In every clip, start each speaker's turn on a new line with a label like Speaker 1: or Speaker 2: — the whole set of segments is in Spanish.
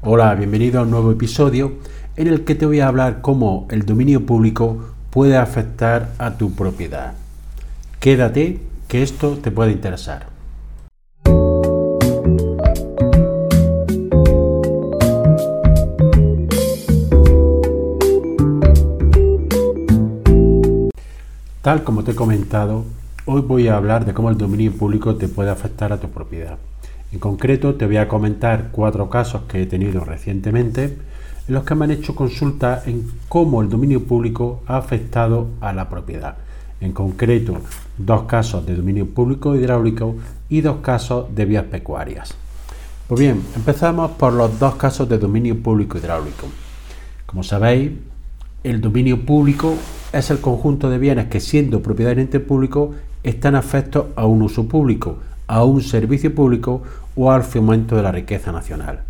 Speaker 1: Hola, bienvenido a un nuevo episodio en el que te voy a hablar cómo el dominio público puede afectar a tu propiedad. Quédate, que esto te puede interesar. Tal como te he comentado, hoy voy a hablar de cómo el dominio público te puede afectar a tu propiedad. En concreto, te voy a comentar cuatro casos que he tenido recientemente en los que me han hecho consulta en cómo el dominio público ha afectado a la propiedad. En concreto, dos casos de dominio público hidráulico y dos casos de vías pecuarias. Pues bien, empezamos por los dos casos de dominio público hidráulico. Como sabéis, el dominio público es el conjunto de bienes que siendo propiedad del ente público están afectos a un uso público, a un servicio público o al fomento de la riqueza nacional.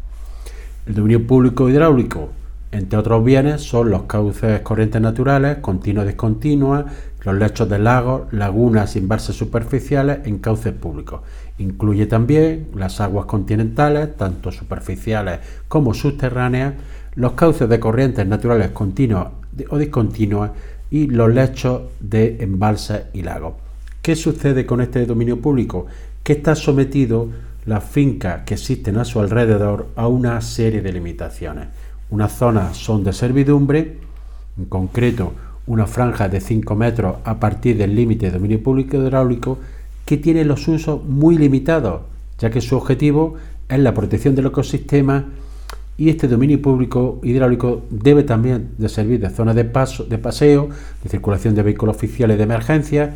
Speaker 1: El dominio público hidráulico, entre otros bienes, son los cauces corrientes naturales, continuas y discontinuas, los lechos de lagos, lagunas y embalses superficiales en cauces públicos. Incluye también las aguas continentales, tanto superficiales como subterráneas, los cauces de corrientes naturales continuas o discontinuas y los lechos de embalses y lagos. ¿Qué sucede con este dominio público? Que está sometido las fincas que existen a su alrededor a una serie de limitaciones. Unas zonas son de servidumbre, en concreto una franja de 5 metros a partir del límite de dominio público hidráulico, que tiene los usos muy limitados, ya que su objetivo es la protección del ecosistema y este dominio público hidráulico debe también servir de zona de, paso, de paseo, de circulación de vehículos oficiales de emergencia,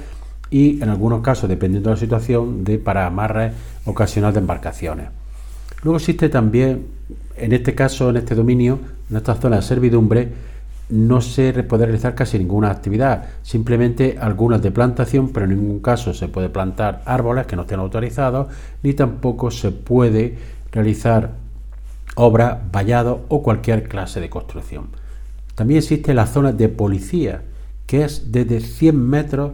Speaker 1: y en algunos casos, dependiendo de la situación, de para amarres ocasional de embarcaciones. Luego existe también, en este caso, en este dominio, en esta zona de servidumbre, no se puede realizar casi ninguna actividad, simplemente algunas de plantación, pero en ningún caso se puede plantar árboles que no estén autorizados, ni tampoco se puede realizar obras, vallados o cualquier clase de construcción. También existe la zona de policía, que es desde 100 metros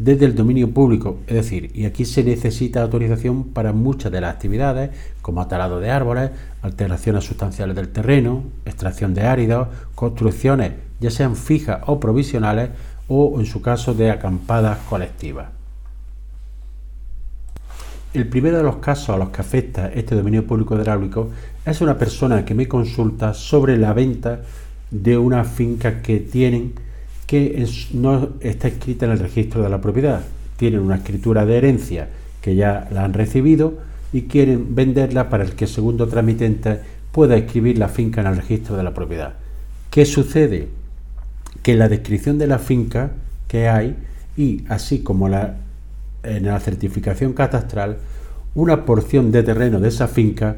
Speaker 1: desde el dominio público, es decir, y aquí se necesita autorización para muchas de las actividades, como atalado de árboles, alteraciones sustanciales del terreno, extracción de áridos, construcciones, ya sean fijas o provisionales, o en su caso de acampadas colectivas. El primero de los casos a los que afecta este dominio público hidráulico es una persona que me consulta sobre la venta de una finca que tienen que no está escrita en el registro de la propiedad. Tienen una escritura de herencia que ya la han recibido y quieren venderla para el que el segundo tramitente pueda escribir la finca en el registro de la propiedad. ¿Qué sucede? Que la descripción de la finca que hay y así como la, en la certificación catastral, una porción de terreno de esa finca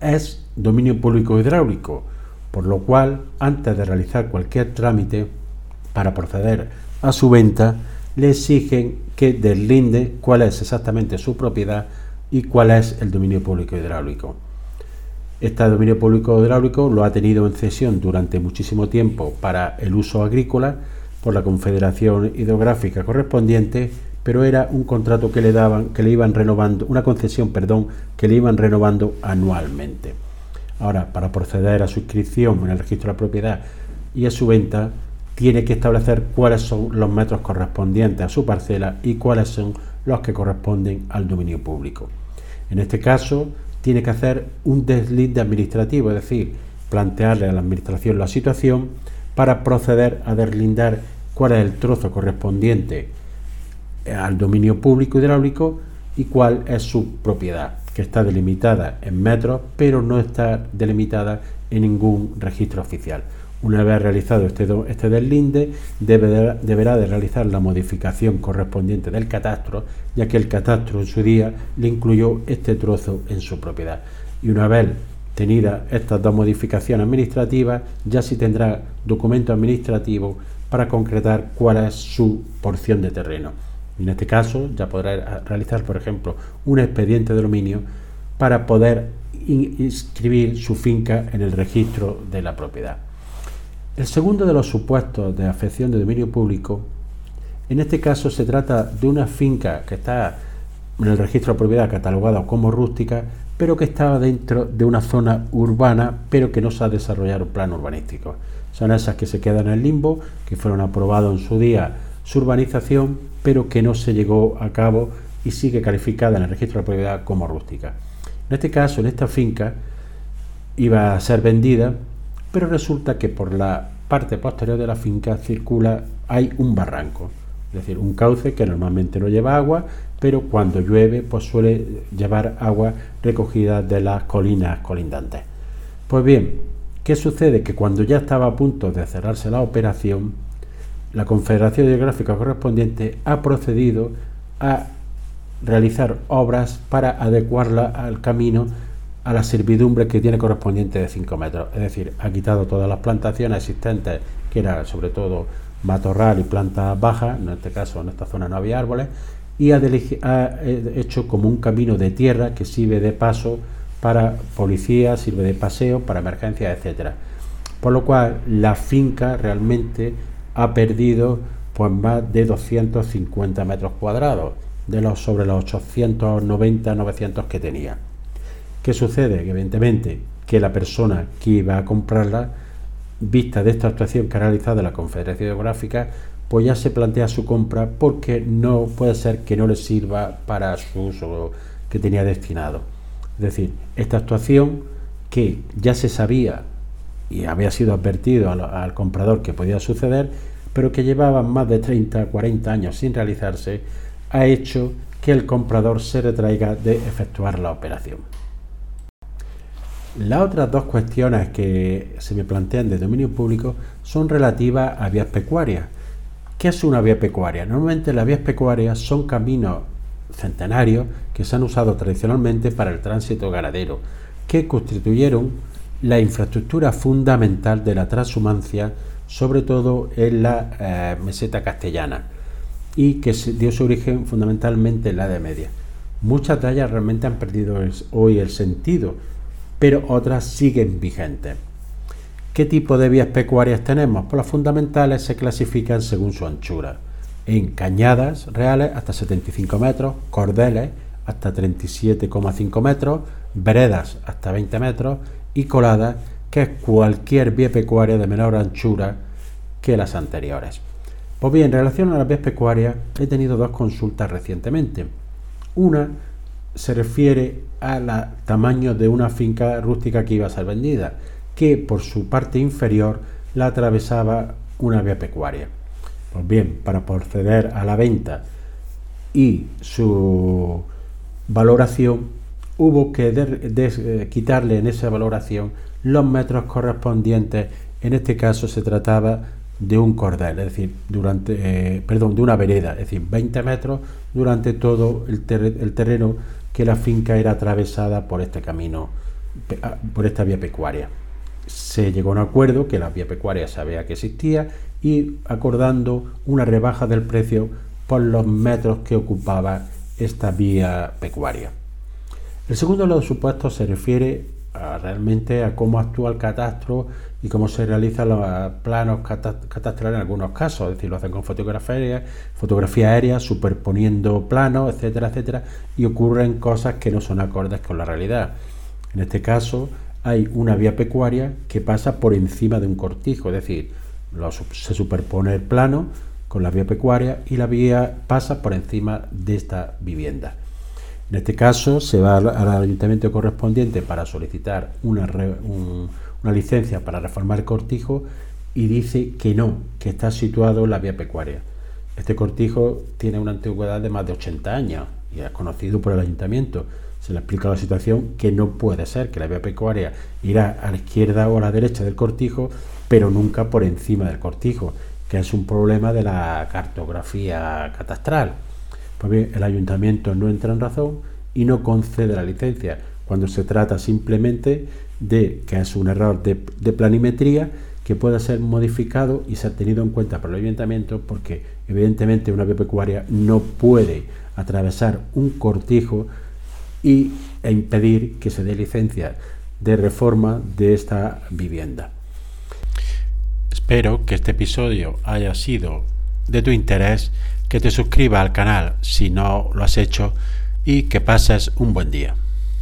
Speaker 1: es dominio público hidráulico, por lo cual antes de realizar cualquier trámite para proceder a su venta, le exigen que deslinde cuál es exactamente su propiedad y cuál es el dominio público hidráulico. Este dominio público hidráulico lo ha tenido en cesión durante muchísimo tiempo para el uso agrícola por la Confederación Hidrográfica correspondiente, pero era un contrato que le daban, que le iban renovando, una concesión, perdón, que le iban renovando anualmente. Ahora, para proceder a su inscripción en el registro de la propiedad y a su venta, tiene que establecer cuáles son los metros correspondientes a su parcela y cuáles son los que corresponden al dominio público. En este caso, tiene que hacer un deslinde administrativo, es decir, plantearle a la Administración la situación para proceder a deslindar cuál es el trozo correspondiente al dominio público hidráulico y cuál es su propiedad, que está delimitada en metros, pero no está delimitada en ningún registro oficial. Una vez realizado este, este deslinde, deberá de realizar la modificación correspondiente del catastro, ya que el catastro en su día le incluyó este trozo en su propiedad. Y una vez tenidas estas dos modificaciones administrativas, ya sí tendrá documento administrativo para concretar cuál es su porción de terreno. En este caso, ya podrá realizar, por ejemplo, un expediente de dominio para poder inscribir su finca en el registro de la propiedad. El segundo de los supuestos de afección de dominio público, en este caso se trata de una finca que está en el registro de propiedad catalogada como rústica, pero que estaba dentro de una zona urbana, pero que no se ha desarrollado un plan urbanístico. Son esas que se quedan en el limbo, que fueron aprobados en su día su urbanización, pero que no se llegó a cabo y sigue calificada en el registro de propiedad como rústica. En este caso, en esta finca, iba a ser vendida, pero resulta que por la parte posterior de la finca circula, hay un barranco, es decir, un cauce que normalmente no lleva agua, pero cuando llueve pues suele llevar agua recogida de las colinas colindantes. Pues bien, ¿qué sucede? Que cuando ya estaba a punto de cerrarse la operación, la Confederación Hidrográfica correspondiente ha procedido a realizar obras para adecuarla al camino a la servidumbre que tiene correspondiente de 5 metros. Es decir, ha quitado todas las plantaciones existentes, que era sobre todo matorral y plantas bajas, en este caso en esta zona no había árboles, y ha, eh, hecho como un camino de tierra que sirve de paso para policía, sirve de paseo, para emergencias, etcétera. Por lo cual la finca realmente ha perdido pues más de 250 metros cuadrados de los sobre los 890 900 que tenía. ¿Qué sucede? Evidentemente que la persona que iba a comprarla, vista de esta actuación que ha realizado la Confederación Geográfica, pues ya se plantea su compra porque no puede ser que no le sirva para su uso que tenía destinado. Es decir, esta actuación que ya se sabía y había sido advertido al, comprador que podía suceder, pero que llevaba más de 30, 40 años sin realizarse, ha hecho que el comprador se retraiga de efectuar la operación. Las otras dos cuestiones que se me plantean de dominio público son relativas a vías pecuarias. ¿Qué es una vía pecuaria? Normalmente las vías pecuarias son caminos centenarios que se han usado tradicionalmente para el tránsito ganadero, que constituyeron la infraestructura fundamental de la transhumancia, sobre todo en la eh, meseta castellana, y que dio su origen fundamentalmente en la Edad Media. Muchas de ellas realmente han perdido hoy el sentido, pero otras siguen vigentes. ¿Qué tipo de vías pecuarias tenemos? Pues las fundamentales se clasifican según su anchura. En cañadas reales hasta 75 metros, cordeles hasta 37,5 metros, veredas hasta 20 metros y coladas, que es cualquier vía pecuaria de menor anchura que las anteriores. Pues bien, en relación a las vías pecuarias he tenido dos consultas recientemente. Una se refiere al tamaño de una finca rústica que iba a ser vendida que por su parte inferior la atravesaba una vía pecuaria. Pues bien, para proceder a la venta y su valoración, hubo que eh, quitarle en esa valoración los metros correspondientes. En este caso se trataba de un cordel, es decir, durante, eh, perdón, de una vereda, es decir, 20 metros durante todo el, el terreno que la finca era atravesada por este camino, ah, por esta vía pecuaria se llegó a un acuerdo que la vía pecuaria sabía que existía y acordando una rebaja del precio por los metros que ocupaba esta vía pecuaria. El segundo de los supuestos se refiere realmente a cómo actúa el catastro y cómo se realizan los planos catastrales en algunos casos, es decir, lo hacen con fotografía, fotografía aérea, superponiendo planos, etcétera, etcétera, y ocurren cosas que no son acordes con la realidad. En este caso, hay una vía pecuaria que pasa por encima de un cortijo, es decir, se superpone el plano con la vía pecuaria y la vía pasa por encima de esta vivienda. En este caso se va al, ayuntamiento correspondiente para solicitar una, una licencia para reformar el cortijo y dice que no, que está situado en la vía pecuaria. Este cortijo tiene una antigüedad de más de 80 años y es conocido por el ayuntamiento se le explica la situación que no puede ser, que la vía pecuaria irá a la izquierda o a la derecha del cortijo, pero nunca por encima del cortijo, que es un problema de la cartografía catastral. Pues bien, el ayuntamiento no entra en razón y no concede la licencia, cuando se trata simplemente de que es un error de, planimetría que pueda ser modificado y ser tenido en cuenta por el ayuntamiento porque evidentemente una vía pecuaria no puede atravesar un cortijo y, e impedir que se dé licencia de reforma de esta vivienda. Espero que este episodio haya sido de tu interés, que te suscribas al canal si no lo has hecho y que pases un buen día.